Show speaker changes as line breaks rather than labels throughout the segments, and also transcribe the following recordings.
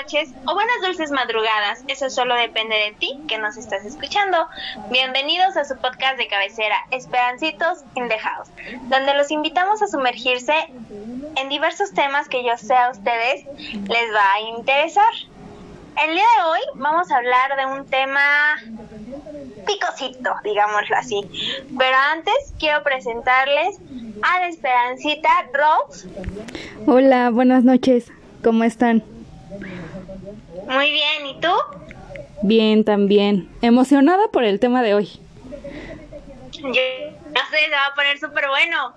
noches o buenas dulces madrugadas. Eso solo depende de ti que nos estás escuchando. Bienvenidos a su podcast de cabecera, Esperancitos in the House, donde los invitamos a sumergirse en diversos temas que yo sé a ustedes les va a interesar. El día de hoy vamos a hablar de un tema picosito, digámoslo así. Pero antes quiero presentarles a la Esperancita Rose.
Hola, buenas noches. ¿Cómo están?
Muy bien, ¿y tú?
Bien, también. Emocionada por el tema de hoy.
Yo no sé, se va a poner súper bueno.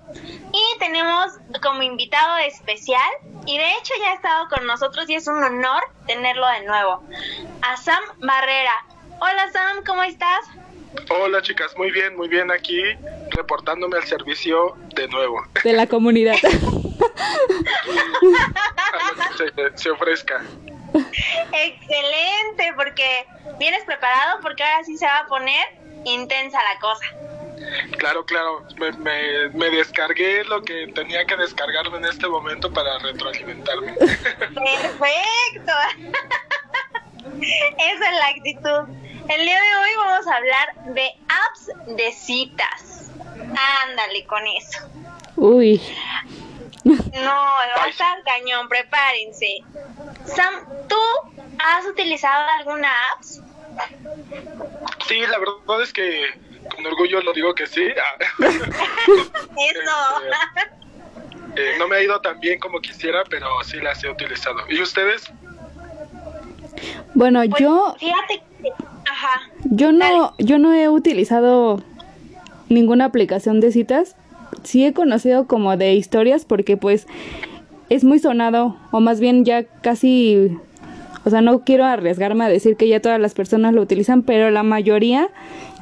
Y tenemos como invitado especial, y de hecho ya ha estado con nosotros y es un honor tenerlo de nuevo, a Sam Barrera. Hola Sam, ¿cómo estás?
Hola chicas, muy bien, muy bien aquí, reportándome al servicio de nuevo.
De la comunidad.
se, se ofrezca.
Excelente, porque vienes preparado porque ahora sí se va a poner intensa la cosa.
Claro, claro, me, me, me, descargué lo que tenía que descargarme en este momento para retroalimentarme.
Perfecto. Esa es la actitud. El día de hoy vamos a hablar de apps de citas. Ándale con eso.
Uy.
No, va a estar cañón, prepárense. Sam, ¿tú has utilizado alguna app?
Sí, la verdad es que con orgullo lo digo que sí.
Eso.
Este, eh, no me ha ido tan bien como quisiera, pero sí las he utilizado. ¿Y ustedes?
Bueno,
Pues,
yo
Fíjate que... Ajá.
yo no yo no he utilizado ninguna aplicación de citas. Sí he conocido como de historias porque pues es muy sonado o más bien ya casi o sea, no quiero arriesgarme a decir que ya todas las personas lo utilizan, pero la mayoría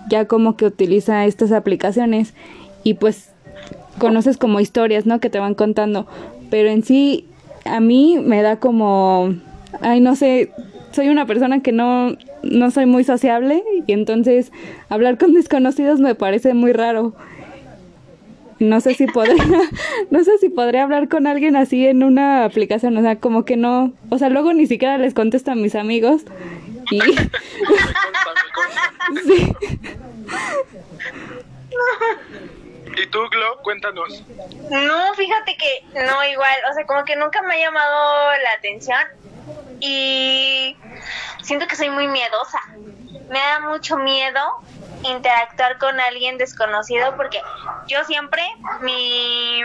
ya como que utiliza estas aplicaciones y pues conoces como historias, ¿no? Que te van contando, pero en sí a mí me da como ay, no sé, soy una persona que no no soy muy sociable y entonces hablar con desconocidos me parece muy raro. No sé si podría, no sé si podría hablar con alguien así en una aplicación, o sea, como que no, o sea, luego ni siquiera les contesto a mis amigos y sí.
¿Y tú, Glo? Cuéntanos.
No, fíjate que no, igual, o sea, como que nunca me ha llamado la atención y siento que soy muy miedosa. Me da mucho miedo interactuar con alguien desconocido porque yo siempre mi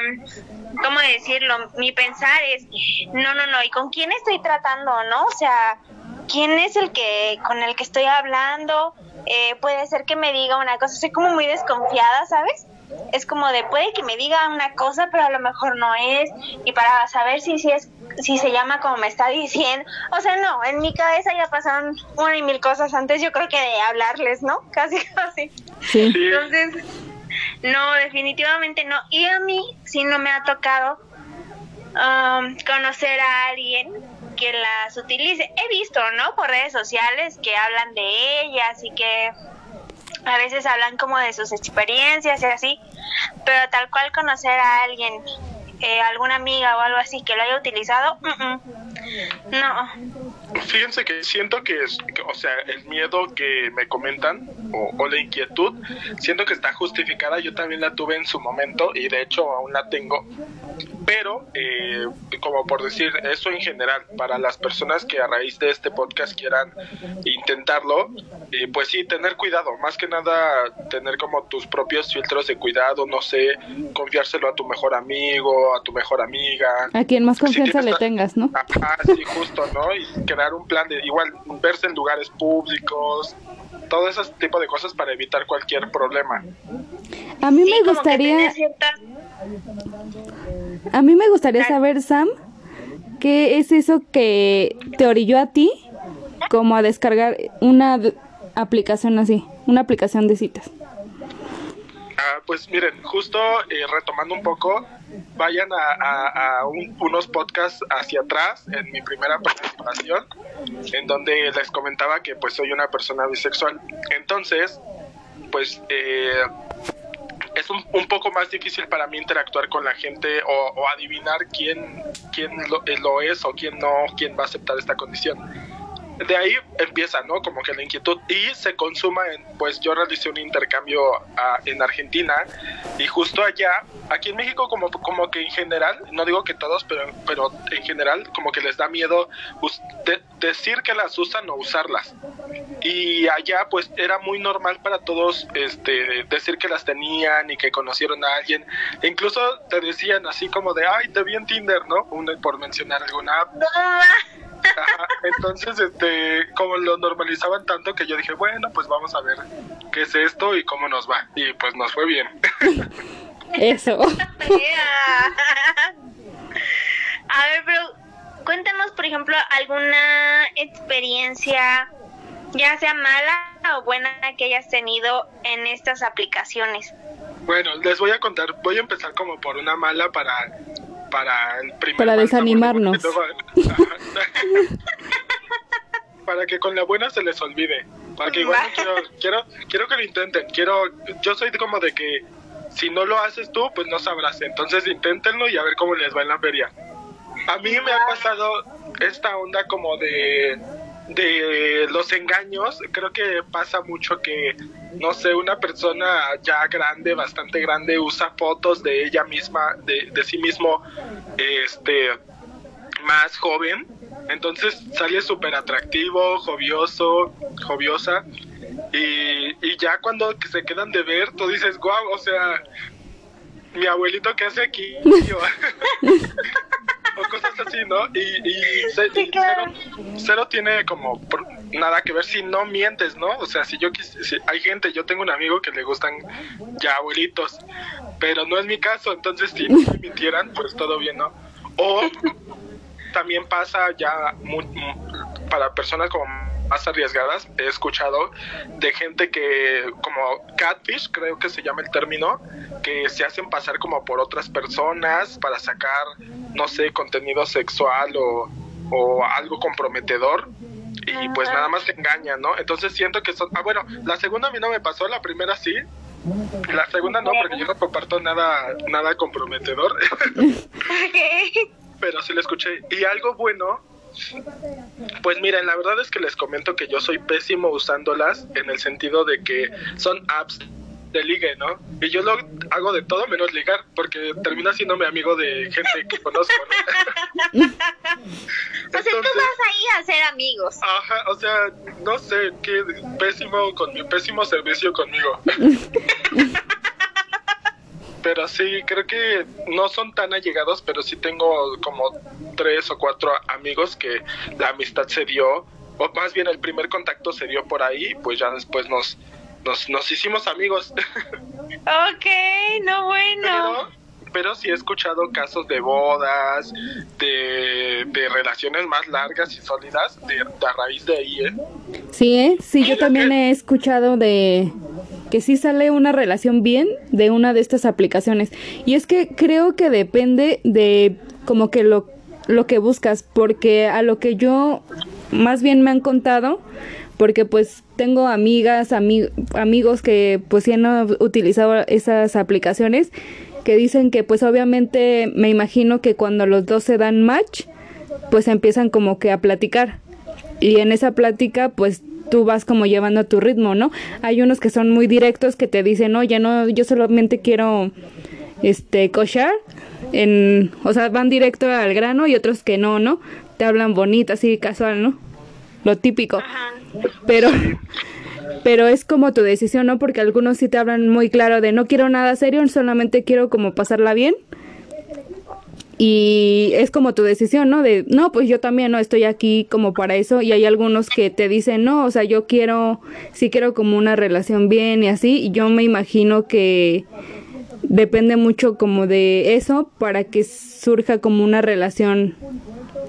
cómo decirlo mi pensar es no no no y con quién estoy tratando no o sea quién es el que con el que estoy hablando eh, puede ser que me diga una cosa soy como muy desconfiada sabes es como de puede que me diga una cosa pero a lo mejor no es. Y para saber si si es si se llama como me está diciendo. O sea no en mi cabeza ya pasaron una y mil cosas antes yo creo que de hablarles no casi casi.
Sí.
Entonces no definitivamente no. Y a mí sí no me ha tocado um, conocer a alguien que las utilice. He visto no por redes sociales que hablan de ellas y que a veces hablan como de sus experiencias y así, pero tal cual conocer a alguien, eh, alguna amiga o algo así que lo haya utilizado, no.
Fíjense que siento que, es, o sea, el miedo que me comentan o, o, la inquietud, siento que está justificada. Yo también la tuve en su momento y de hecho aún la tengo. Pero, eh, como por decir, eso en general, para las personas que a raíz de este podcast quieran intentarlo, eh, pues sí, tener cuidado. Más que nada, tener como tus propios filtros de cuidado, no sé, confiárselo a tu mejor amigo, a tu mejor amiga.
A quien más confianza
Si
le tengas, ¿no?
Ajá, sí, justo, ¿no? Y crear un plan de igual, verse en lugares públicos, todo ese tipo de cosas para evitar cualquier problema.
A mí
Sí,
me gustaría A mí me gustaría saber, Sam, qué es eso que te orilló a ti como a descargar una aplicación así, una aplicación de citas.
Ah, pues miren, justo eh, retomando un poco, vayan a, a- a un- unos podcasts hacia atrás en mi primera participación, en donde les comentaba que pues soy una persona bisexual. Entonces, pues eh, es un, poco más difícil para mí interactuar con la gente o, adivinar quién, quién lo, lo, es o quién no, quién va a aceptar esta condición de ahí empieza, ¿no? Como que la inquietud y se consuma en, pues yo realicé un intercambio a, en Argentina y justo allá, aquí en México como, como que en general, no digo que todos, pero, pero en general como que les da miedo de, decir que las usan o usarlas. Y allá pues era muy normal para todos este decir que las tenían y que conocieron a alguien. E incluso te decían así como de, ay, te vi en Tinder, ¿no? por mencionar alguna app. Entonces, este, como lo normalizaban tanto que yo dije, bueno, pues vamos a ver qué es esto y cómo nos va. Y pues nos fue bien.
Eso.
a ver, pero cuéntanos, por ejemplo, alguna experiencia, ya sea mala o buena, que hayas tenido en estas aplicaciones.
Bueno, les voy a contar, voy a empezar como por una mala para para el primer
para desanimarnos.
para que con la buena se les olvide. Para que igual quiero, quiero quiero que lo intenten. Quiero yo soy como de que si no lo haces tú pues no sabrás. Entonces inténtenlo y a ver cómo les va en la feria. A mí me ha pasado esta onda como de de los engaños, creo que pasa mucho que, no sé, una persona ya grande, bastante grande, usa fotos de ella misma, de, de sí mismo, este, más joven, entonces sale súper atractivo, jovioso, joviosa, y, y ya cuando se quedan de ver, tú dices, guau, o sea, mi abuelito, ¿qué hace aquí? o cosas así, ¿no? Y, y, cero, tiene como nada que ver si no mientes, ¿no? O sea, si yo quis, si hay gente, yo tengo un amigo que le gustan ya abuelitos, pero no es mi caso, entonces si no me mintieran, pues todo bien, ¿no? O también pasa ya para personas como más arriesgadas he escuchado de gente que como catfish creo que se llama el término que se hacen pasar como por otras personas para sacar no sé contenido sexual o, o algo comprometedor y pues nada más te engañan, ¿no? Entonces siento que son... Ah, bueno, la segunda a mí no me pasó, la primera sí. La segunda no, porque yo no comparto nada, nada comprometedor. Pero sí la escuché. Y algo bueno pues miren, la verdad es que les comento que yo soy pésimo usándolas en el sentido de que son apps de ligue, ¿no? Y yo lo hago de todo menos ligar, porque termina siendo mi amigo de gente que conozco,
¿no? o sea, tú vas ahí a ser amigos.
Ajá, o sea, no sé, qué pésimo, con mi pésimo servicio conmigo. pero sí, creo que no son tan allegados, pero sí tengo como tres o cuatro amigos que la amistad se dio, o más bien el primer contacto se dio por ahí, pues ya después nos, nos, nos hicimos amigos.
Ok, no bueno.
Pero, sí he escuchado casos de bodas, de, de relaciones más largas y sólidas de, a raíz de ahí, ¿eh?
Sí, ¿eh? sí, yo también he escuchado de, que sí sale una relación bien de una de estas aplicaciones. Y es que creo que depende de como que lo, lo que buscas, porque a lo que yo más bien me han contado, porque pues tengo amigas, amigos que pues sí han utilizado esas aplicaciones, que dicen que pues obviamente me imagino que cuando los dos se dan match, pues empiezan como que a platicar. Y en esa plática pues tú vas como llevando a tu ritmo, ¿no? Hay unos que son muy directos que te dicen, oye, no, yo solamente quiero este cochar en, o sea, van directo al grano y otros que no, ¿no? Te hablan bonito, así casual, ¿no? Lo típico. Pero pero es como tu decisión, ¿no? Porque algunos sí te hablan muy claro de no quiero nada serio, solamente quiero como pasarla bien y es como tu decisión, ¿no? De, no, pues yo también no estoy aquí como para eso y hay algunos que te dicen, no, o sea, yo quiero, sí quiero como una relación bien y así, y yo me imagino que depende mucho como de eso para que surja como una relación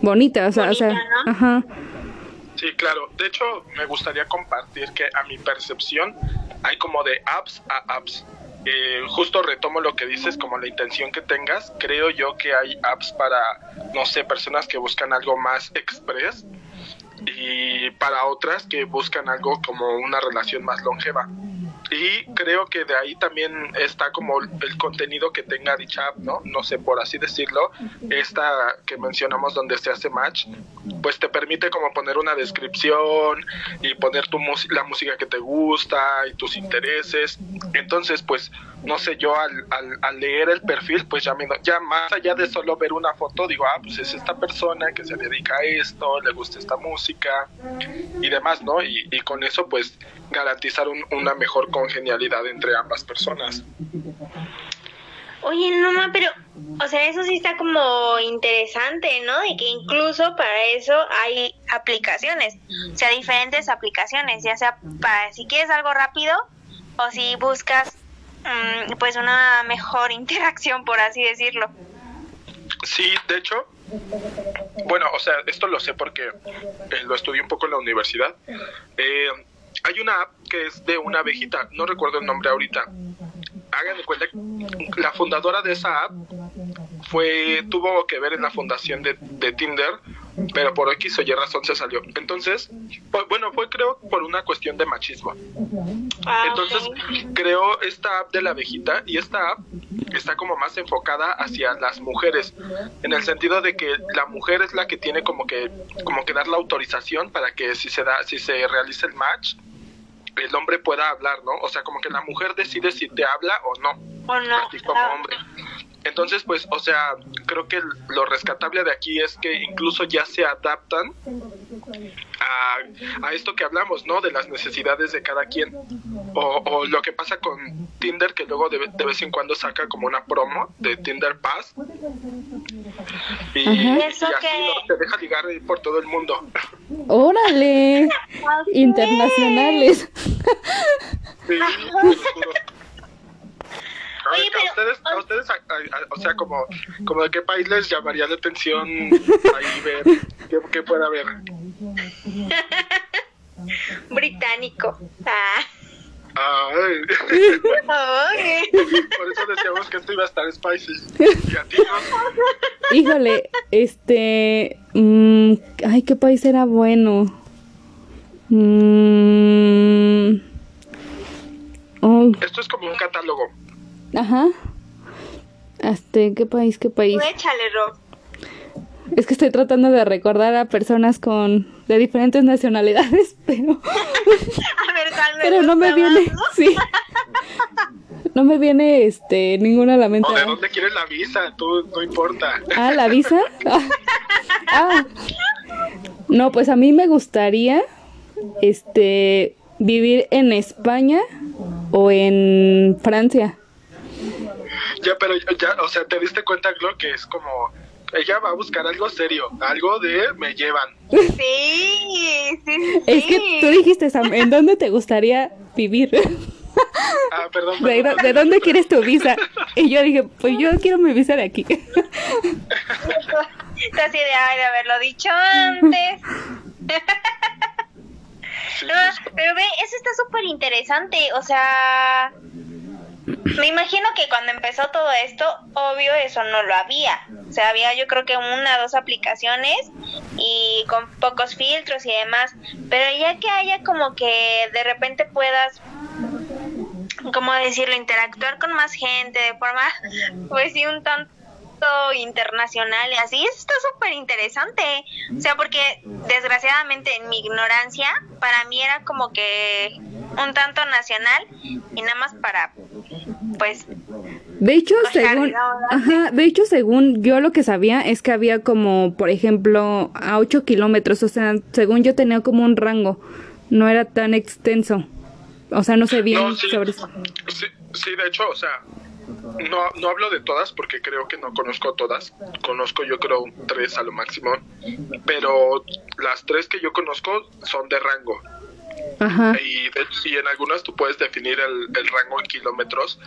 bonita, o sea, o sea, ajá.
Sí, claro. De hecho, me gustaría compartir que a mi percepción hay como de apps a apps. Eh, justo retomo lo que dices, como la intención que tengas, creo yo que hay apps para, no sé, personas que buscan algo más express y para otras que buscan algo como una relación más longeva. Y creo que de ahí también está como el contenido que tenga dicha app, ¿no? No sé, por así decirlo, esta que mencionamos donde se hace match, pues te permite como poner una descripción y poner tu la música que te gusta y tus intereses. Entonces, pues, no sé, yo al, al, leer el perfil, pues ya, me, ya más allá de solo ver una foto, digo, ah, pues es esta persona que se dedica a esto, le gusta esta música y demás, ¿no? Y, y con eso, pues, garantizar una mejor congenialidad entre ambas personas.
Oye, no, ma, pero, o sea, eso sí está como interesante, ¿no? Y que incluso para eso hay aplicaciones, o sea, diferentes aplicaciones, ya sea para si quieres algo rápido o si buscas, mm, pues, una mejor interacción, por así decirlo.
Sí, de hecho, bueno, o sea, esto lo sé porque eh, lo estudié un poco en la universidad. Eh, hay una app que es de una abejita, no recuerdo el nombre ahorita. Hagan de cuenta que la fundadora de esa app fue tuvo que ver en la fundación de, Tinder, pero por X o Y razón se salió. Entonces, bueno, fue creo por una cuestión de machismo. Ah, Entonces, creó esta app de la abejita y esta app está como más enfocada hacia las mujeres, en el sentido de que la mujer es la que tiene como que como que dar la autorización para que si se da si se realice el match el hombre pueda hablar, ¿no? O sea, como que la mujer decide si te habla o no.
O no.
como hombre. Entonces, pues, o sea, creo que lo rescatable de aquí es que incluso ya se adaptan a, a esto que hablamos, ¿no? De las necesidades de cada quien. O, o lo que pasa con Tinder, que luego de, de, vez en cuando saca como una promo de Tinder Pass. Y,
¿Eso así
te deja ligar por todo el mundo.
¡Órale! Internacionales.
Sí, Oye, pero, a ustedes, a ustedes o sea, como, como de qué país les llamaría la atención ahí ver qué, qué puede haber.
Británico. Ah.
Ay. Por eso decíamos que esto iba a estar spicy. ¿Y a ti
Híjole, este. Mmm, ay, ¿qué país era bueno? Mmm.
Oh. Esto es como un catálogo.
Ajá. Este, ¿qué país, qué país?
Échale, Rob.
Es que estoy tratando de recordar a personas con de diferentes nacionalidades, pero
a ver,
pero no me viene, sí. No me viene este ninguna a la mente.
¿De dónde quieres la visa? Tú no importa.
Ah, la visa? Ah. No, pues a mí me gustaría este vivir en España o en Francia.
Ya, pero ya, o sea, te diste cuenta, Glo, que es como ella va a buscar algo serio, algo de me llevan.
Sí, sí,
Es que tú dijiste, Sam, ¿en dónde te gustaría vivir?
Ah, perdón,
¿De, dónde quieres tu visa? Y yo dije, pues yo quiero mi visa de aquí.
Así de, ay, de haberlo dicho antes. pero ve, eso está súper interesante, o sea, me imagino que cuando empezó todo esto, obvio eso no lo había. O sea, había yo creo que una o dos aplicaciones y con pocos filtros y demás. Pero ya que haya como que de repente puedas, como decirlo, interactuar con más gente de forma, pues sí, un tanto internacional y así, eso está súper interesante. O sea, porque desgraciadamente en mi ignorancia, para mí era como que un tanto nacional y nada más para pues
de hecho según ajá, de hecho según yo lo que sabía es que había como por ejemplo a 8 kilómetros o sea según yo tenía como un rango no era tan extenso. O sea no sé bien sobre eso.
sí, sí de hecho o sea no, no hablo de todas porque creo que no conozco todas. Conozco yo creo tres a lo máximo. Pero las tres que yo conozco son de rango. Y, en algunas tú puedes definir el, rango en kilómetros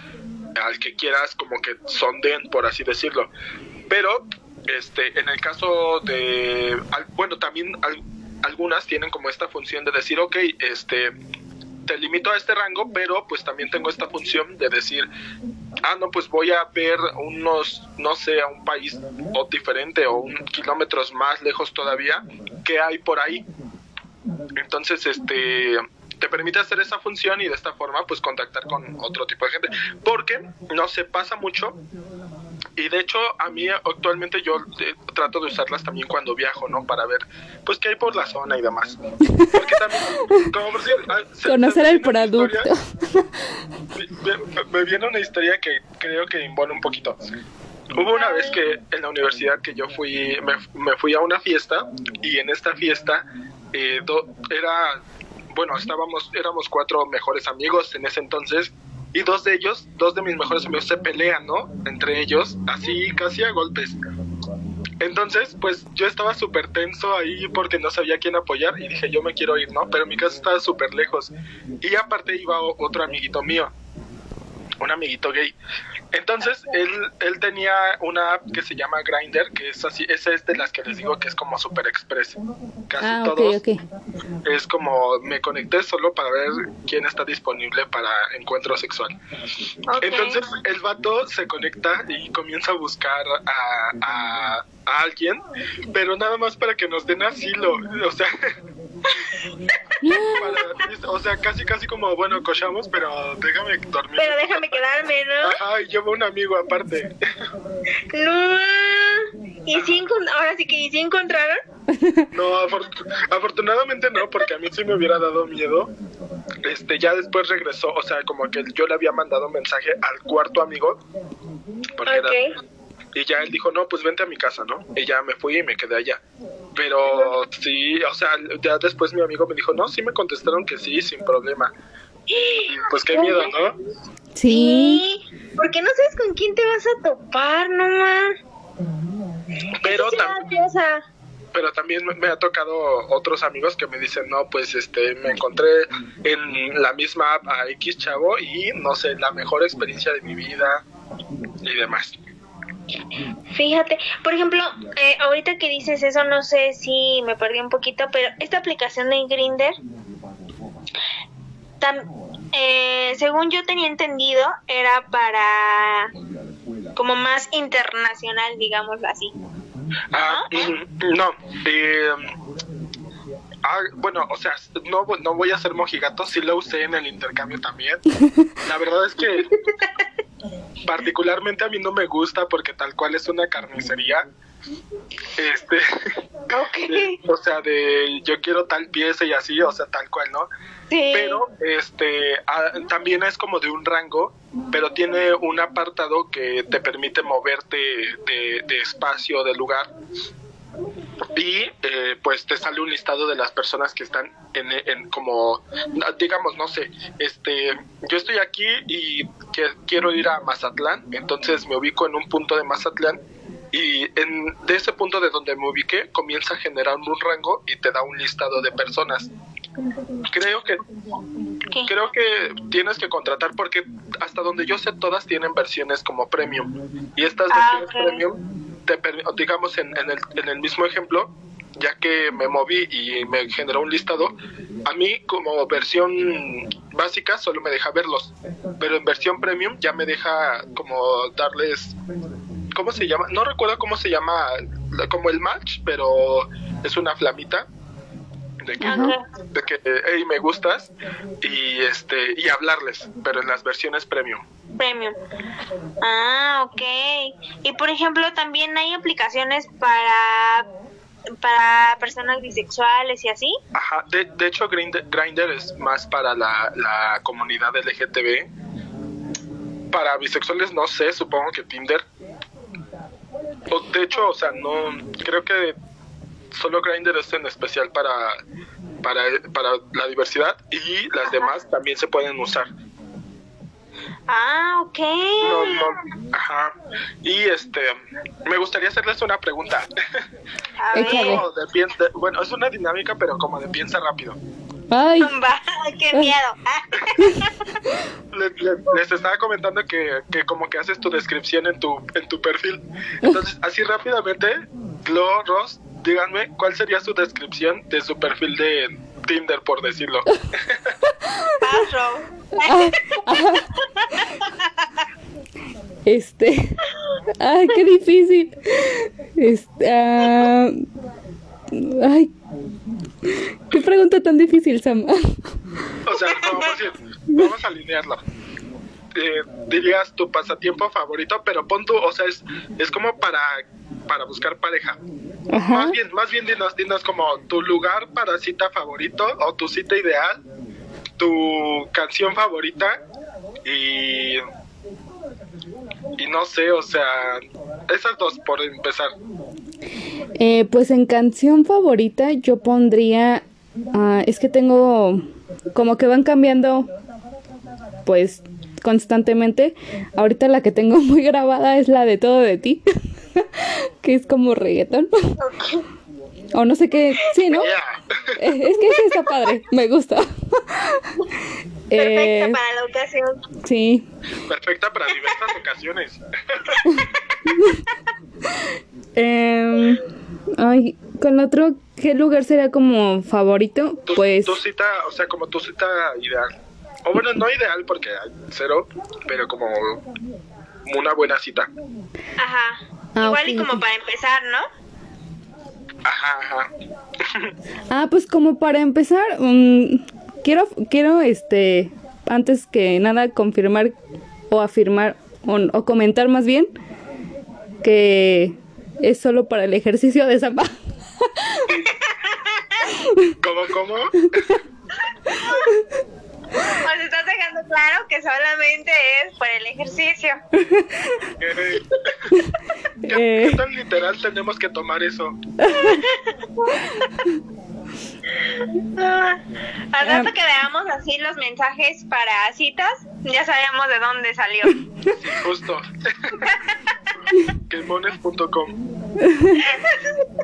al que quieras como que sonden, por así decirlo. Pero este en el caso de bueno también algunas tienen como esta función de decir ok este te limito a este rango pero pues también tengo esta función de decir ah no pues voy a ver unos no sé a un país o diferente o un kilómetros más lejos todavía que hay por ahí entonces, este, te permite hacer esa función y de esta forma pues contactar con otro tipo de gente. Porque no se pasa mucho y de hecho a mí actualmente yo eh, trato de usarlas también cuando viajo, ¿no? Para ver pues qué hay por la zona y demás. Porque también, como por decir, ah, se-
Conocer el producto.
historia- me, me- me viene una historia que creo que impone un poquito. Hubo una vez que en la universidad que yo fui, me, me fui a una fiesta y en esta fiesta eh, do- era, bueno, estábamos, éramos cuatro mejores amigos en ese entonces y dos de ellos, dos de mis mejores amigos se pelean, ¿no? Entre ellos, así casi a golpes. Entonces, pues yo estaba súper tenso ahí porque no sabía quién apoyar y dije, yo me quiero ir, ¿no? Pero mi casa estaba súper lejos. Y aparte iba otro amiguito mío, un amiguito gay. Entonces, él, él tenía una app que se llama Grinder, que es así, esa es de las que les digo que es como super express. Casi
Ah, ok,
todos
ok.
es como me conecté solo para ver quién está disponible para encuentro sexual. Entonces el vato se conecta y comienza a buscar a, a- a alguien, pero nada más para que nos den asilo. O sea, o sea, casi casi como, bueno, cochamos, pero déjame dormir.
Pero déjame quedarme, ¿no?
Ajá, y llevo un amigo aparte.
No. ¿Y si ahora sí que ¿y si encontraron?
No, afor- afortunadamente no, porque a mí sí me hubiera dado miedo. Este, ya después regresó, o sea, como que yo le había mandado un mensaje al cuarto amigo. Porque era-
Ok.
y ya él dijo, no, pues vente a mi casa, ¿no? Y ya me fui y me quedé allá. Pero sí, o sea, ya después mi amigo me dijo, no, sí me contestaron que sí, sin problema. Pues qué miedo, ¿no?
Sí.
Porque no sabes con quién te vas a topar, no más.
Pero, tam- pero también me- me ha tocado otros amigos que me dicen, no, pues este, me encontré en la misma app a X chavo y no sé, la mejor experiencia de mi vida y demás.
Fíjate, por ejemplo, eh, ahorita que dices eso, no sé si me perdí un poquito, pero esta aplicación de Grinder, eh, según yo tenía entendido, era para como más internacional, digámoslo así.
Ah, mm, no, eh, ah, bueno, o sea, no, no voy a ser mojigato, sí lo usé en el intercambio también. La verdad es que particularmente a mí no me gusta porque tal cual es una carnicería. Este, o sea, de yo quiero tal pieza y así, o sea, tal cual, ¿no?
Sí.
pero este también es como de un rango pero tiene un apartado que te permite moverte de, de espacio de lugar y eh, pues te sale un listado de las personas que están en, en como digamos no sé este yo estoy aquí y que quiero ir a Mazatlán entonces me ubico en un punto de Mazatlán y en, de ese punto de donde me ubiqué comienza a generar un rango y te da un listado de personas. Creo que
¿Qué?
creo que tienes que contratar porque hasta donde yo sé todas tienen versiones como premium. Y estas
Ah,
versiones premium te digamos en, en el, en el mismo ejemplo ya que me moví y me generó un listado a mí como versión básica solo me deja verlos pero en versión premium ya me deja como darles ¿cómo se llama? no recuerdo cómo se llama la- como el match pero es una flamita de que, de que hey, me gustas y este y hablarles pero en las versiones premium
Premium. Ah, ok. Y por ejemplo, también hay aplicaciones para para personas bisexuales y así.
Ajá, de, de hecho Grindr, es más para la, la comunidad LGTB. Para bisexuales no sé, supongo que Tinder. O, de hecho, o sea, no creo que solo Grindr es en especial para para para la diversidad y las demás también se pueden usar.
Ah, ok.
No, no, ajá. Y este, me gustaría hacerles una pregunta.
A ver.
Como de piensa- bueno, es una dinámica, pero como de piensa rápido.
Ay,
qué miedo.
Le- le- les estaba comentando que, que como que haces tu descripción en tu en tu perfil. Entonces, así rápidamente, Glo, Ross, díganme cuál sería su descripción de su perfil de Tinder, por decirlo.
paso.
este. Ay, qué difícil. Este. ah, Ay. Qué pregunta tan difícil, Sam.
O sea, vamos a, decir, vamos a alinearlo. Eh, dirías tu pasatiempo favorito, pero pon tu, o sea, es, es como para, para buscar pareja.
Ajá.
Más bien, más bien dinos, dinos como tu lugar para cita favorito o tu cita ideal, tu canción favorita y y no sé, o sea, esas dos por empezar.
Eh, pues en canción favorita yo pondría, ah, es que tengo como que van cambiando pues constantemente. Ahorita la que tengo muy grabada es la de Todo de ti, que es como reggaetón. O no sé qué, sí, ¿no?
Yeah.
Eh, Es que sí está padre, me gusta.
Perfecta
Eh,
para la ocasión.
sí,
Perfecta para diversas ocasiones.
Em, ay, con otro, ¿qué lugar sería como favorito?
Tu,
Pues,
tu cita, o sea, como tu cita ideal. O bueno, no ideal porque hay cero, pero como una buena cita.
Ajá.
Ah,
Igual y como para empezar, ¿no?
Ajá, ajá.
ah, pues como para empezar, mm, quiero, quiero, este, antes que nada confirmar o afirmar o, o comentar más bien que es solo para el ejercicio de Zamba.
¿Cómo, cómo?
Sea, estás dejando claro que solamente es por el ejercicio.
¿Qué,
Eh.
qué tan literal tenemos que tomar eso?
Al rato que veamos así los mensajes para citas, ya sabemos de dónde salió.
Sí, justo. Quemones.com.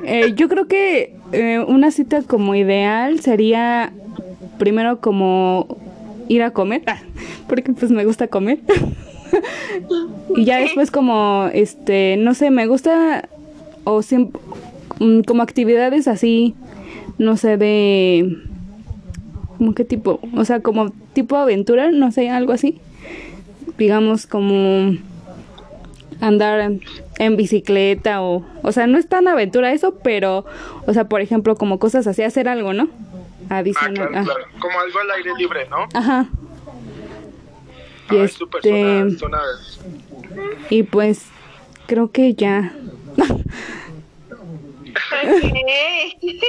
Eh, yo creo que eh, una cita como ideal sería primero como ir a comer, porque pues me gusta comer. Y ya después como, este, no sé, me gusta o mm, como actividades así, no sé, de... ¿Cómo qué tipo? O sea, como tipo aventura, no sé, algo así. Digamos como andar en, en bicicleta o... O sea, no es tan aventura eso, pero... O sea, por ejemplo, como cosas así, hacer algo, ¿no?
Ah,
Adicional.
claro,
ah.
claro. Como algo al aire libre, ¿no?
Ajá. Y
súper,
este-
suena, suena-
Y pues creo que ya.
Ok.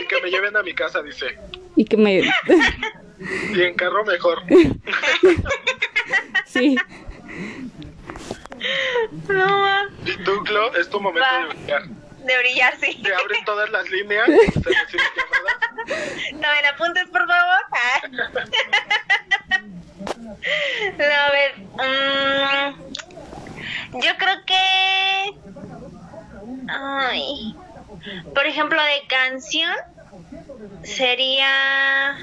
Que me lleven a mi casa, dice.
y que me...
Y en carro mejor.
sí.
No.
Y tú, Glo, es tu momento
Va.
de brillar.
de brillar, sí.
Te abren todas las líneas. Llamada.
Tomen apuntes, por favor. No, a ver. mm, yo creo que. Ay. Por ejemplo, de canción. Sería.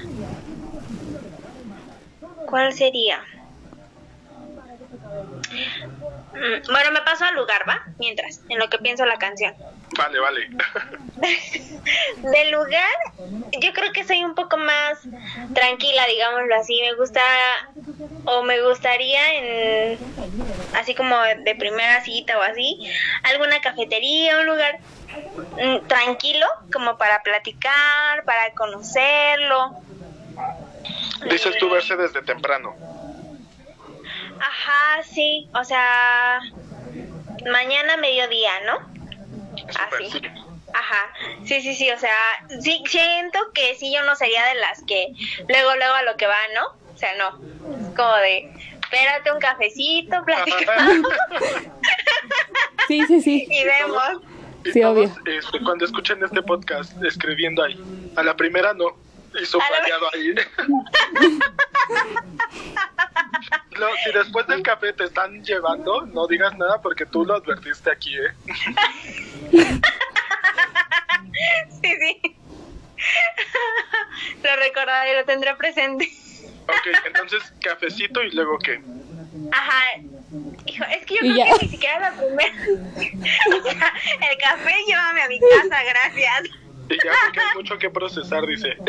¿Cuál sería? Mm, Bueno, me paso al lugar, ¿va? Mientras, en lo que pienso la canción.
Vale, vale.
Del lugar, yo creo que soy un poco más tranquila, digámoslo así. Me gusta o me gustaría en así como de primera cita o así, alguna cafetería, un lugar mm, tranquilo como para platicar, para conocerlo.
Dices tú verse desde temprano.
Ajá, sí, o sea, mañana mediodía, ¿no? Así.
sí.
Ajá, sí, sí, sí, o sea, sí, siento que sí, yo no sería de las que luego, luego a lo que va, ¿no? O sea, no, es como de, espérate un cafecito, platicamos
Sí, sí, sí.
y vemos.
Y
Sí,
todos,
obvio.
este, cuando escuchen este podcast, escribiendo ahí. A la primera no. Y subrayado ahí. No, si después del café te están llevando, no digas nada porque tú lo advertiste aquí, ¿eh?
Sí, sí. Lo recordaré, lo tendré presente.
Ok, entonces cafecito y luego qué.
Ajá. Hijo, es que yo creo
ya.
que ni siquiera la primera. O sea, el café llévame a mi casa, gracias.
Y ya porque hay mucho que procesar, dice.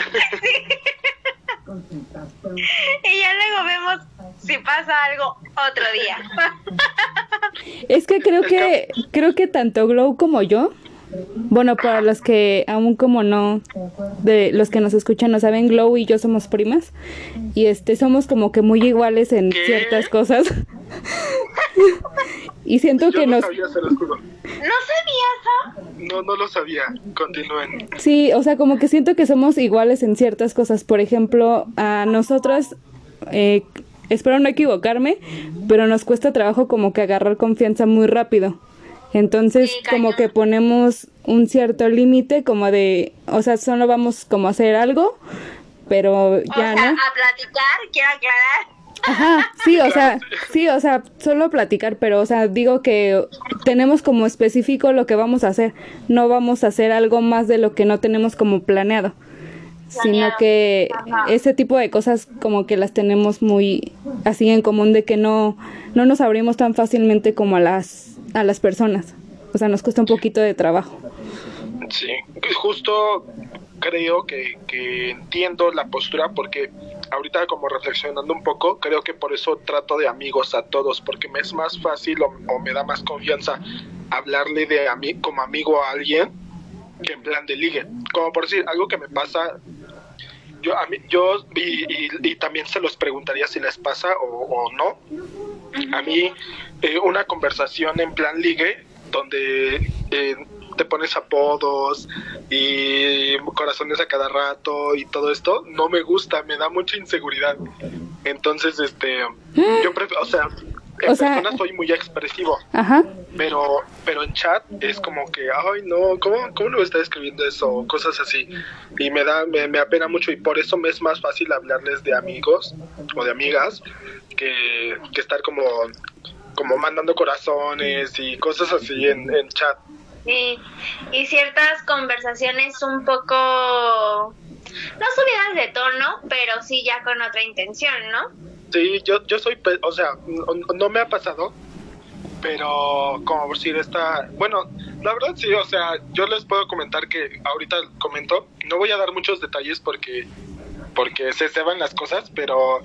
Y ya luego vemos si pasa algo otro día.
Es que creo que creo que tanto Glow como yo bueno, para los que aún como no, de los que nos escuchan no saben, Glow y yo somos primas y este somos como que muy iguales en
¿Qué?
ciertas cosas. y siento
Yo
que
no
nos
sabía, se los juro.
¿No sabías eso?
No, no lo sabía. Continúen.
Sí, o sea, como que siento que somos iguales en ciertas cosas. Por ejemplo, a nosotras, eh, espero no equivocarme, pero nos cuesta trabajo como que agarrar confianza muy rápido. Entonces,
Sí,
como que ponemos un cierto límite, como de, o sea, solo vamos como a hacer algo, pero
O
ya,
sea,
¿no?
a platicar, quiero aclarar.
Ajá, sí, o sea, sí, o sea, solo platicar, pero, o sea, digo que tenemos como específico lo que vamos a hacer, no vamos a hacer algo más de lo que no tenemos como planeado, sino que
ajá.
ese tipo de cosas como que las tenemos muy así en común de que no, no nos abrimos tan fácilmente como a las, a las personas, o sea, nos cuesta un poquito de trabajo.
Sí, justo creo que, que entiendo la postura porque ahorita como reflexionando un poco, creo que por eso trato de amigos a todos, porque me es más fácil o, me da más confianza hablarle de a mí como amigo a alguien que en plan de ligue. Como por decir, algo que me pasa, yo, a mí, yo y, y- y también se los preguntaría si les pasa o, o no. A mí, eh, una conversación en plan ligue, donde eh, te pones apodos y corazones a cada rato y todo esto, no me gusta, me da mucha inseguridad. Entonces, este, yo prefiero, o sea, en
O sea-
persona soy muy expresivo,
Ajá,
pero pero en chat es como que, ay, no, ¿cómo, cómo lo está escribiendo eso? Cosas así. Y me da, me, me apena mucho y por eso me es más fácil hablarles de amigos o de amigas que, que estar como, como mandando corazones y cosas así en, en chat.
Sí, y ciertas conversaciones un poco, no subidas de tono, pero sí ya con otra intención, ¿no?
Sí, yo, yo soy, o sea, no, me ha pasado, pero como decir esta, bueno, la verdad sí, o sea, yo les puedo comentar que ahorita comento, no voy a dar muchos detalles porque porque se ceban las cosas, pero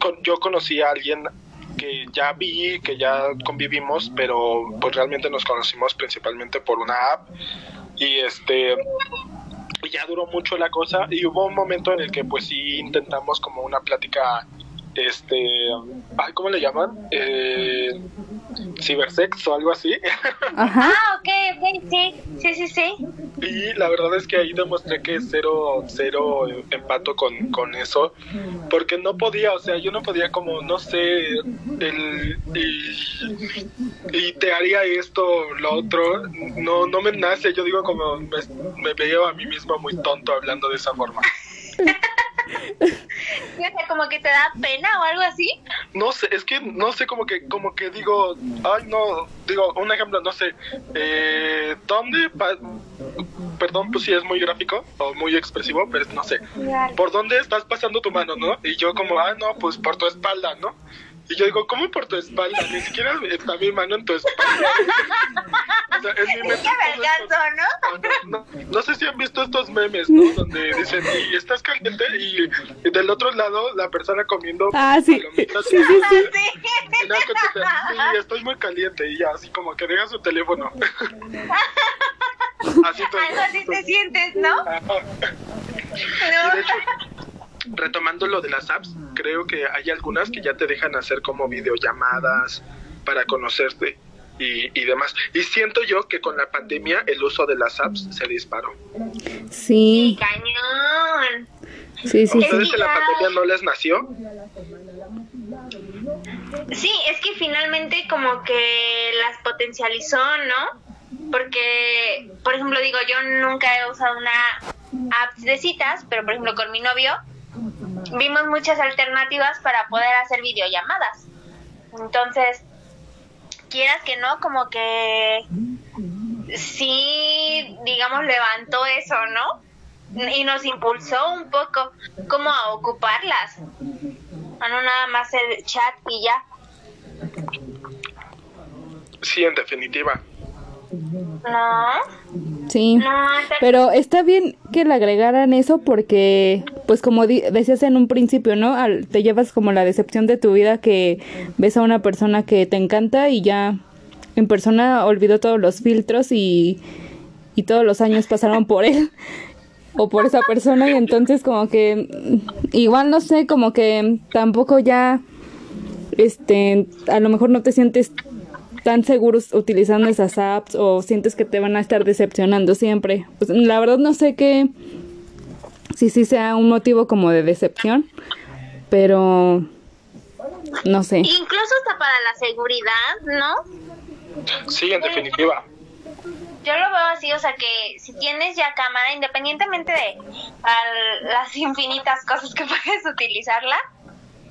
con- yo conocí a alguien que ya vi, que ya convivimos, pero pues realmente nos conocimos principalmente por una app y este ya duró mucho la cosa y hubo un momento en el que pues sí intentamos como una plática este ay, ¿cómo le llaman? Eh, cibersex o algo así
ajá,
Ah, ok, ok, sí, sí, sí, sí.
y la verdad es que ahí demostré que cero cero empato con, con eso porque no podía o sea yo no podía como no sé el y, y te haría esto lo otro no no me nace yo digo como me, me veo a mí mismo muy tonto hablando de esa forma
o sea, como que te da pena o algo así.
No sé, es que no sé, como que, como que digo, ay no, digo, un ejemplo, no sé, eh, ¿dónde, pa- perdón, pues sí es muy gráfico o muy expresivo, pero no sé, ¿por dónde estás pasando tu mano, no? Y yo como, ah, no, pues por tu espalda, ¿no? Y yo digo, ¿cómo por tu espalda? Ni siquiera está mi mano en tu espalda. O sea, en mi
Es
mente
que me ¿no?
no, no, no sé si han visto estos memes, ¿no? Donde dicen, y estás caliente y, y del otro lado la persona comiendo
Ah, sí.
palomitas
Sí, sí, sí.
Sí.
y nada, sí, estoy muy caliente y ya, así como que deja su teléfono. así todo.
Algo así te sientes, ¿no? No.
Retomando lo de las apps, creo que hay algunas que ya te dejan hacer como videollamadas para conocerte y, y demás. Y siento yo que con la pandemia el uso de las apps se disparó.
Sí,
cañón.
sí,
¿A
sí,
ustedes
sí.
en la pandemia no les nació?
Sí, es que finalmente como que las potencializó, ¿no? Porque, por ejemplo, digo, yo nunca he usado una app de citas, pero por ejemplo con mi novio vimos muchas alternativas para poder hacer videollamadas. Entonces, quieras que no, como que sí, digamos, levantó eso, ¿no? Y nos impulsó un poco como a ocuparlas. A no nada más el chat y ya.
Sí, en definitiva.
No,
Sí.
no,
Pero está bien que le agregaran eso porque, pues como decías en un principio, ¿no? Al- te llevas como la decepción de tu vida que ves a una persona que te encanta y ya en persona olvidó todos los filtros y, y todos los años pasaron por él o por esa persona y entonces como que igual no sé, como que tampoco ya este a lo mejor no te sientes tan seguros utilizando esas apps o sientes que te van a estar decepcionando siempre. Pues la verdad no sé qué si sí sea un motivo como de decepción, pero no sé.
Incluso hasta para la seguridad, ¿no?
Sí, en definitiva.
Yo lo veo así, o sea que si tienes ya cámara, independientemente de al- las infinitas cosas que puedes utilizarla,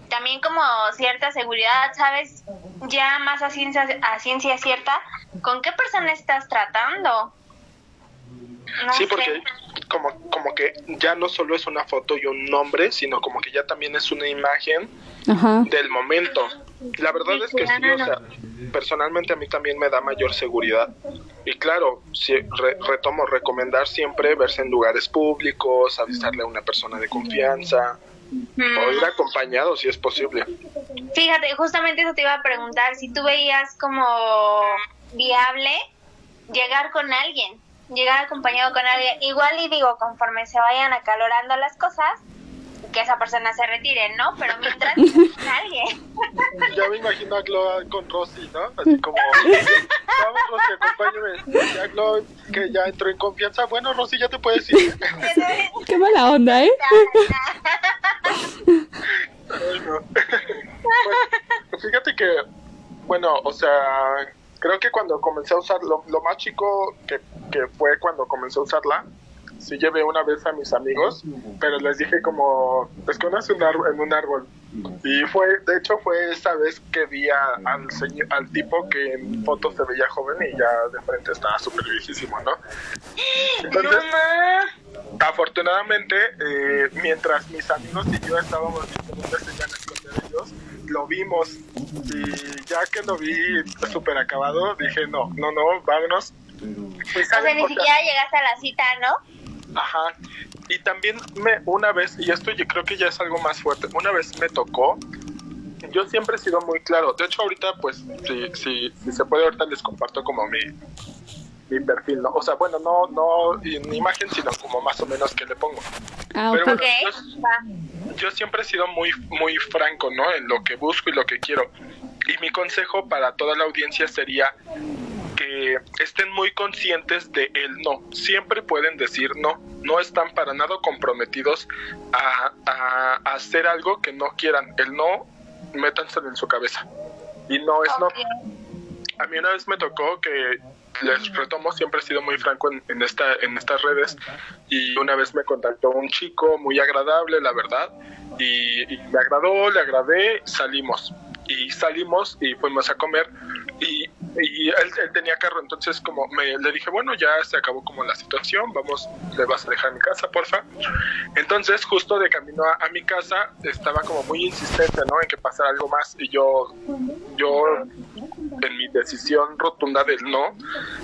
también como cierta seguridad, sabes ya más a ciencia, a ciencia cierta con qué persona estás tratando. No
sí,
sé.
porque como, como que ya no solo es una foto y un nombre, sino como que ya también es una imagen
Ajá.
del momento. La verdad
Sí,
es que sí, o sea, personalmente a mí también me da mayor seguridad. Y claro, sí, re- retomo, recomendar siempre verse en lugares públicos, avisarle a una persona de confianza, o ir acompañado si es posible.
Fíjate, justamente eso te iba a preguntar, si tú veías como viable llegar con alguien, llegar acompañado con alguien, igual y digo, conforme se vayan acalorando las cosas, que esa persona se retire, ¿no? Pero mientras con alguien.
Ya me imagino a Glo con Rosy, ¿no? Así como, vamos Rosy, acompáñame. Ya que ya entró en confianza. Bueno, Rosy, ya te puedes ir.
Qué mala onda, ¿eh?
Pues, fíjate que, bueno, o sea, creo que cuando comencé a usar, lo, lo más chico que, que fue cuando comencé a usarla, sí llevé una vez a mis amigos, pero les dije como, escóndanse un árbol, en un árbol. Y fue, de hecho fue esa vez que vi a- al, señor, al tipo que en fotos se veía joven y ya de frente estaba súper viejísimo, ¿no? Entonces, afortunadamente, eh, mientras mis amigos y yo estábamos viendo dónde se iban a esconder ellos, lo vimos. Y ya que lo vi súper acabado, dije, no, no, no, vámonos. Y
O ni siquiera llegaste a la cita, ¿no?
Ajá. Y también me, una vez, y esto yo creo que ya es algo más fuerte, una vez me tocó, yo siempre he sido muy claro, de hecho ahorita pues, si, si, si se puede ahorita les comparto como mi, mi perfil, ¿no? O sea, bueno, no, no en imagen, sino como más o menos que le pongo.
Ah,
Pero bueno, yo- yo siempre he sido muy, muy franco, ¿no? En lo que busco y lo que quiero. Y mi consejo para toda la audiencia sería que estén muy conscientes de el no. Siempre pueden decir no. No están para nada comprometidos a, a- a hacer algo que no quieran. El no, métanselo en su cabeza. Y no es no. A mí una vez me tocó que les retomo, siempre he sido muy franco en, en esta, en estas redes y una vez me contactó un chico muy agradable, la verdad, y, y me agradó, le agradé, salimos y salimos y fuimos a comer y, y él, él tenía carro, entonces como me le dije, bueno, ya se acabó como la situación, vamos, le vas a dejar mi casa, porfa. Entonces, justo de camino a, a mi casa, estaba como muy insistente, ¿no? En que pasara algo más y yo, yo en mi decisión rotunda del no,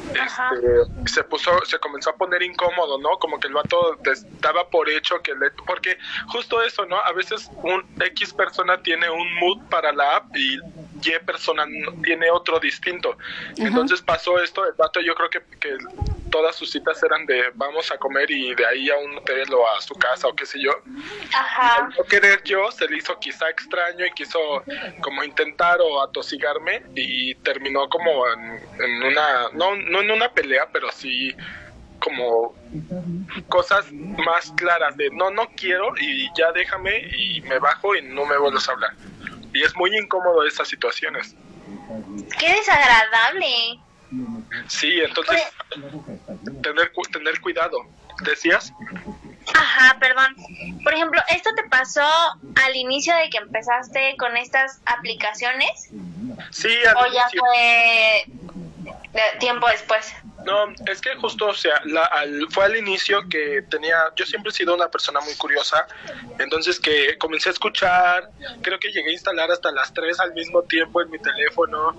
este, se puso, se comenzó a poner incómodo, ¿no? Como que el vato daba por hecho que le, porque justo eso, ¿no? A veces un X persona tiene un mood para la app y Y persona tiene otro distinto. Entonces pasó esto, el vato yo creo que, que todas sus citas eran de vamos a comer y de ahí a un hotel o a su casa o qué sé yo.
Ajá.
No querer yo, se le hizo quizá extraño y quiso como intentar o atosigarme y terminó como en, en una, no, no en una pelea, pero sí como cosas más claras de no, no quiero y ya déjame y me bajo y no me vuelves a hablar. Y es muy incómodo esas situaciones.
Qué desagradable.
Sí, entonces tener, cu- tener cuidado. ¿Decías?
Ajá, perdón. Por ejemplo, ¿esto te pasó al inicio de que empezaste con estas aplicaciones?
Sí, al
¿O ya
inicio.
fue tiempo después?
No, es que justo, o sea, la- al- fue al inicio que tenía, yo siempre he sido una persona muy curiosa, entonces que comencé a escuchar, creo que llegué a instalar hasta las tres al mismo tiempo en mi teléfono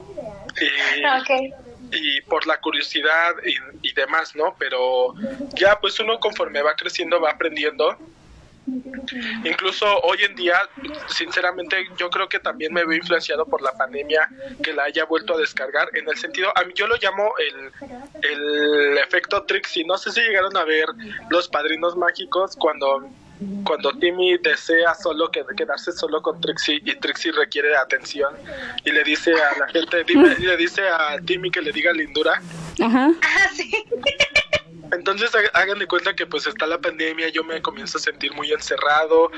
y,
Ok.
Y por la curiosidad y, demás, ¿no? Pero ya pues uno conforme va creciendo va aprendiendo Incluso hoy en día, sinceramente, yo creo que también me veo influenciado por la pandemia que la haya vuelto a descargar. En el sentido, a mí yo lo llamo el, el efecto Trixie. No sé si llegaron a ver Los Padrinos Mágicos cuando cuando Timmy desea solo quedarse solo con Trixie y Trixie requiere atención y le dice a la gente, dime, le dice a Timmy que le diga lindura.
Ajá.
Ah, sí.
Entonces hagan de cuenta que pues está la pandemia, yo me comienzo a sentir muy encerrado,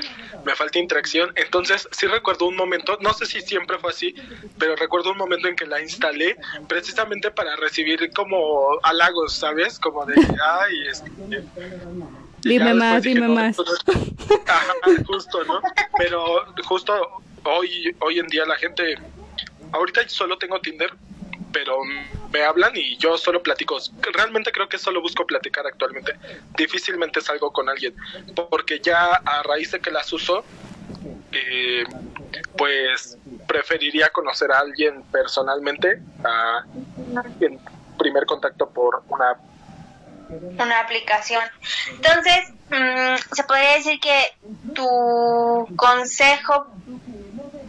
me falta interacción. Entonces sí recuerdo un momento, no sé si siempre fue así, pero recuerdo un momento en que la instalé precisamente para recibir como halagos, ¿sabes? Como de, ay, este,
Dime más, dime más.
Ajá, justo, ¿no? Pero justo hoy, hoy en día la gente, ahorita solo tengo Tinder, pero me hablan y yo solo platico. Realmente creo que solo busco platicar actualmente. Difícilmente salgo con alguien, porque ya a raíz de que las uso, eh, pues preferiría conocer a alguien personalmente a en primer contacto por una
una aplicación. Entonces, mm, se podría decir que tu consejo,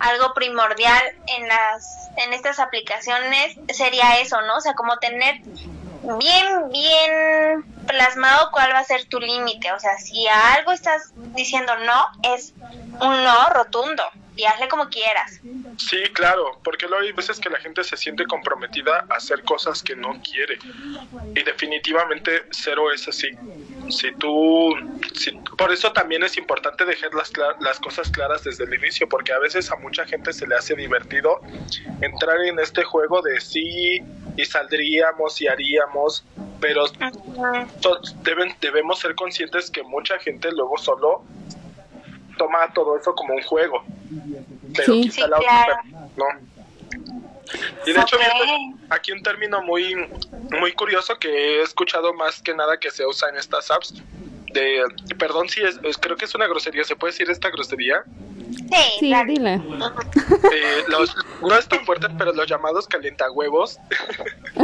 algo primordial en las en estas aplicaciones sería eso, ¿no? O sea, como tener bien, bien plasmado cuál va a ser tu límite. O sea, si a algo estás diciendo no, es un no rotundo y hazle como quieras.
Sí, claro, porque luego hay veces que la gente se siente comprometida a hacer cosas que no quiere. Y definitivamente cero es así. Si tú, si, por eso también es importante dejar las, las cosas claras desde el inicio, porque a veces a mucha gente se le hace divertido entrar en este juego de sí y saldríamos y haríamos, pero deben, debemos ser conscientes que mucha gente luego solo toma todo eso como un juego. Pero quizá la otra no. Y de hecho, aquí un término muy, muy curioso que he escuchado más que nada que se usa en estas apps. De, perdón si es, creo que es una grosería, ¿se puede decir esta grosería?
Sí,
sí dile.
Eh, los, no es tan fuerte, pero los llamados calientahuevos.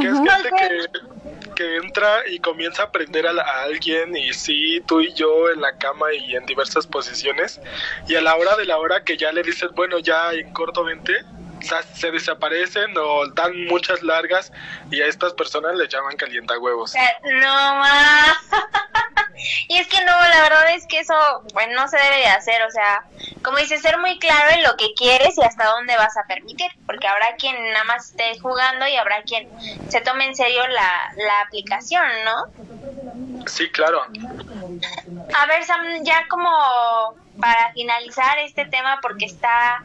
que es gente que, que, entra y comienza a aprender a, alguien y sí, tú y yo en la cama y en diversas posiciones. Y a la hora de la hora que ya le dices, bueno, ya en corto vente, se desaparecen o dan muchas largas y a estas personas les llaman calientahuevos.
No más. y es que no, la verdad es que eso pues no se debe de hacer, o sea, como dices, ser muy claro en lo que quieres y hasta dónde vas a permitir, porque habrá quien nada más esté jugando y habrá quien se tome en serio la, la aplicación, ¿no?
Sí, claro.
A ver, Sam, ya como para finalizar este tema, porque está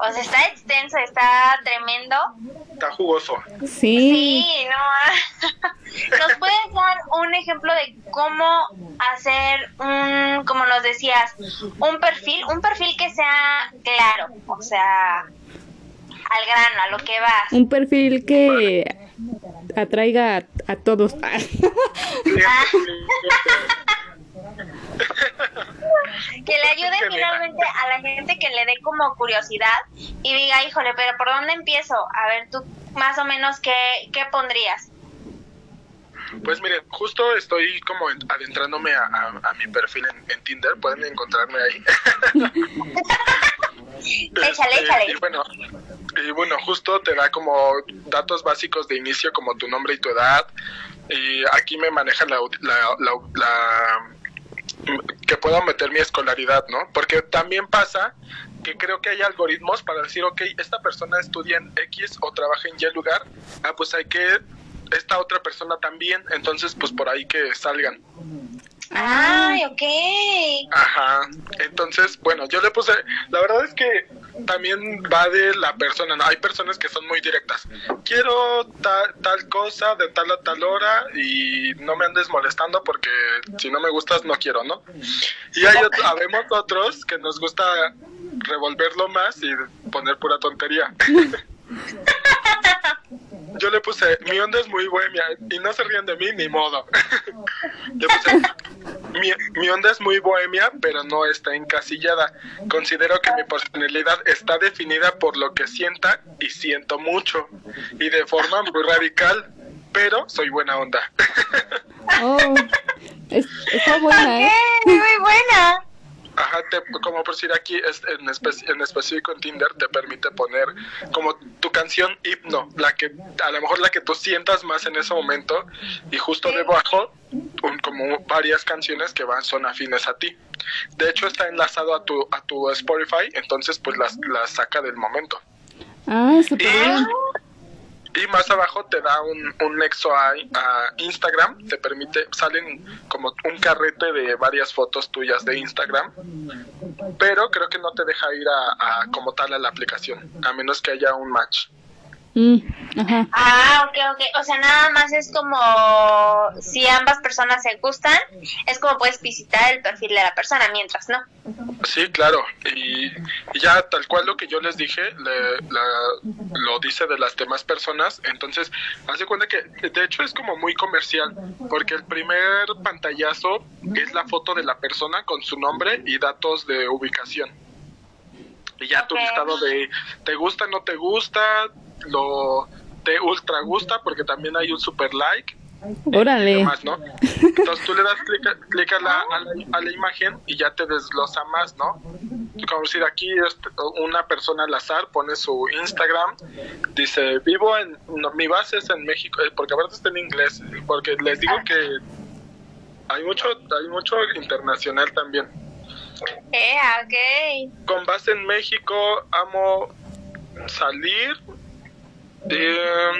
o sea, está extenso, está tremendo.
Está jugoso.
Sí.
Sí, no. ¿Nos puedes dar un ejemplo de cómo hacer un, como nos decías, un perfil, un perfil que sea claro, o sea, al grano, a lo que vas?
Un perfil que atraiga a, todos.
que le ayude finalmente a la gente que le dé como curiosidad y diga, híjole, pero ¿por dónde empiezo? A ver, tú más o menos qué, qué pondrías.
Pues miren, justo estoy como adentrándome a, mi perfil en, Tinder, pueden encontrarme ahí.
échale, este, échale.
Y bueno, y bueno, justo te da como datos básicos de inicio como tu nombre y tu edad. Y aquí me maneja la, la que puedo meter mi escolaridad, ¿no? Porque también pasa que creo que hay algoritmos para decir, ok, esta persona estudia en X o trabaja en Y lugar, ah, pues hay que, esta otra persona también, entonces pues por ahí que salgan.
Ay, ok.
Ajá, entonces, bueno, yo le puse, la verdad es que también va de la persona, ¿no? Hay personas que son muy directas. Quiero tal cosa de tal a tal hora y no me andes molestando porque si no me gustas no quiero, ¿no? Y hay habemos otros que nos gusta revolverlo más y poner pura tontería. Yo le puse, mi onda es muy bohemia y no se ríen de mí ni modo. le puse, mi, mi, onda es muy bohemia, pero no está encasillada. Considero que mi personalidad está definida por lo que sienta y siento mucho y de forma muy radical, pero soy buena onda.
oh, Está buena, ¿eh?
muy buena.
Ajá, te, como por decir aquí es, en, espe- en específico en Tinder te permite poner como tu canción himno, la que a lo mejor la que tú sientas más en ese momento y justo debajo un, como varias canciones que van son afines a ti. De hecho está enlazado a tu a tu Spotify, entonces pues las, las saca del momento.
Ah.
Y más abajo te da un, un nexo a, Instagram, te permite, salen como un carrete de varias fotos tuyas de Instagram, pero creo que no te deja ir a como tal a la aplicación, a menos que haya un match.
Mm, ajá.
Ah, ok, ok. O sea, nada más es como si ambas personas se gustan, es como puedes visitar el perfil de la persona, mientras no.
Sí, claro, y, y ya tal cual lo que yo les dije, le- la- lo dice de las demás personas, entonces hace cuenta que de hecho es como muy comercial, porque el primer pantallazo es la foto de la persona con su nombre y datos de ubicación. Y ya tu listado de te gusta, no te gusta, lo te ultra gusta, porque también hay un super like y
Órale.
demás, ¿no? Entonces tú le das clic, a- clic a, la, a, la, a la imagen y ya te desglosa más, ¿no? Como decir, aquí este, una persona al azar pone su Instagram, dice, vivo en, no, mi base es en México, eh, porque aparte está en inglés, porque les digo que hay mucho, hay mucho internacional también.
Eh, ok.
Con base en México, amo salir, eh,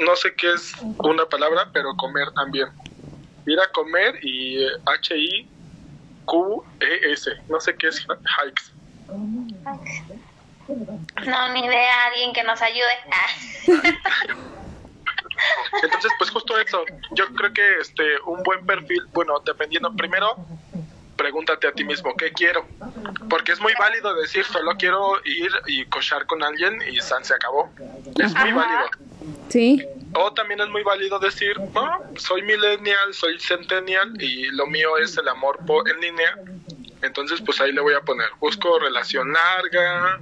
no sé qué es una palabra, pero comer también. Ir a comer y eh, H-I-Q-E-S. No sé qué es hikes.
No, ni idea, alguien que nos ayude. Ah.
Entonces, pues justo eso. Yo creo que este un buen perfil, bueno, dependiendo primero, pregúntate a ti mismo, ¿qué quiero? Porque es muy válido decir, solo quiero ir y cochar con alguien y San se acabó. Es muy
Ajá.
válido.
Sí.
O también es muy válido decir, "Ah, soy millennial, soy centennial y lo mío es el amor en línea. Entonces, pues ahí le voy a poner, busco relación larga,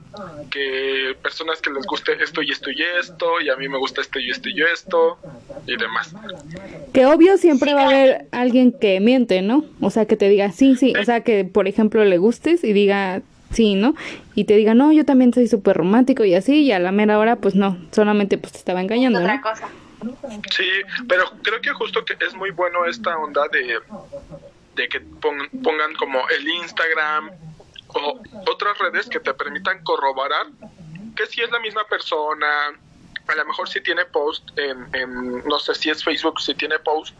que personas que les guste esto y esto y esto, y a mí me gusta esto y esto y esto, y demás.
Que obvio siempre va a haber alguien que miente, ¿no? O sea, que te diga sí, sí. O sea, que por ejemplo le gustes y diga sí, ¿no? Y te diga, no, yo también soy súper romántico y así, y a la mera hora, pues no, solamente pues te estaba engañando,
Otra
¿no?
cosa.
Sí, pero creo que justo que es muy bueno esta onda de, de que pon- pongan como el Instagram o otras redes que te permitan corroborar que si es la misma persona, a lo mejor si tiene post en, en no sé si es Facebook, si tiene post,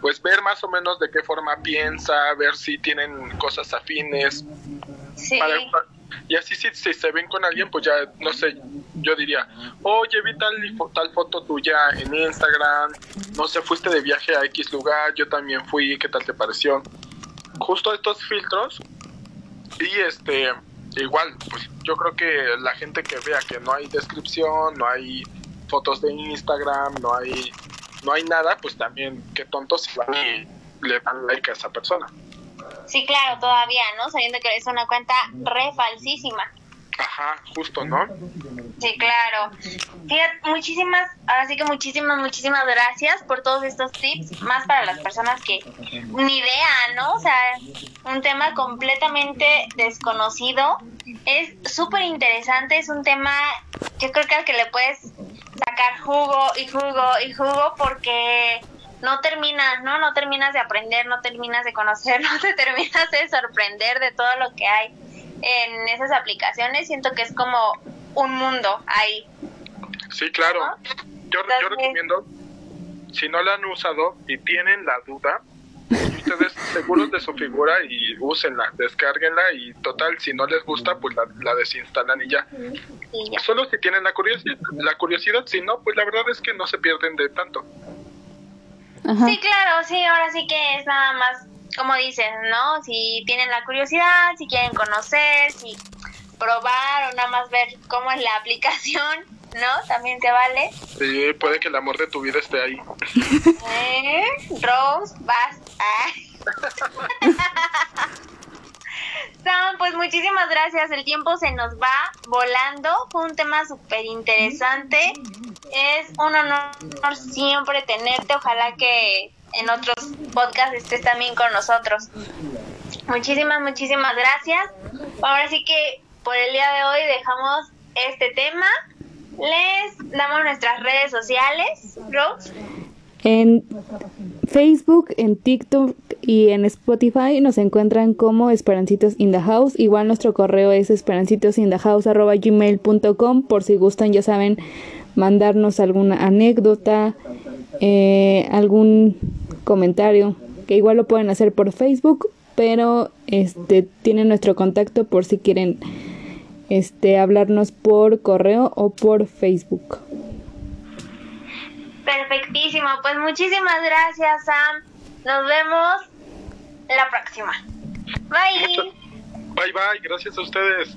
pues ver más o menos de qué forma piensa, ver si tienen cosas afines,
Sí.
para- y así si, si se ven con alguien, pues ya, no sé, yo diría, oye, vi tal, tal foto tuya en Instagram, no sé, fuiste de viaje a X lugar, yo también fui, ¿qué tal te pareció? Justo estos filtros y este, igual, pues yo creo que la gente que vea que no hay descripción, no hay fotos de Instagram, no hay, no hay nada, pues también, qué tontos si van y le dan like a esa persona.
Sí, claro, todavía, ¿no? Sabiendo que es una cuenta re falsísima.
Ajá, justo, ¿no?
Sí, claro. Fíjate, muchísimas, ahora sí que muchísimas, muchísimas gracias por todos estos tips, más para las personas que ni idea, ¿no? O sea, un tema completamente desconocido. Es súper interesante, es un tema, yo creo que al que le puedes sacar jugo y jugo y jugo porque no terminas, ¿no? No terminas de aprender, no terminas de conocer, no te terminas de sorprender de todo lo que hay en esas aplicaciones. Siento que es como un mundo ahí.
Sí, claro. Yo, recomiendo, si no la han usado y tienen la duda, ustedes seguros de su figura y úsenla, descárguenla y total, si no les gusta, pues la, la desinstalan y ya.
Y ya.
Solo si tienen la curiosidad, la curiosidad, si no, pues la verdad es que no se pierden de tanto.
Ajá.
Sí, claro, sí, ahora sí que es nada más, como dices, ¿no? Si tienen la curiosidad, si quieren conocer, si probar o nada más ver cómo es la aplicación, ¿no? También te vale.
Sí, puede que el amor de tu vida esté ahí.
¿Eh? Rose, vas. Ah. Sam, pues muchísimas gracias. El tiempo se nos va volando. Fue un tema súper interesante. Es un honor siempre tenerte. Ojalá que en otros podcasts estés también con nosotros. Muchísimas, muchísimas gracias. Ahora sí que por el día de hoy dejamos este tema. Les damos nuestras redes sociales.
En Facebook, en TikTok y en Spotify nos encuentran como Esperancitos in the House. Igual nuestro correo es esperancitosinthehouse.gmail.com por si gustan, ya saben, mandarnos alguna anécdota, eh, algún comentario, que igual lo pueden hacer por Facebook, pero este tienen nuestro contacto por si quieren este hablarnos por correo o por Facebook.
Perfectísimo, pues muchísimas gracias Sam. Nos vemos la próxima. Bye.
Bye bye, gracias a ustedes.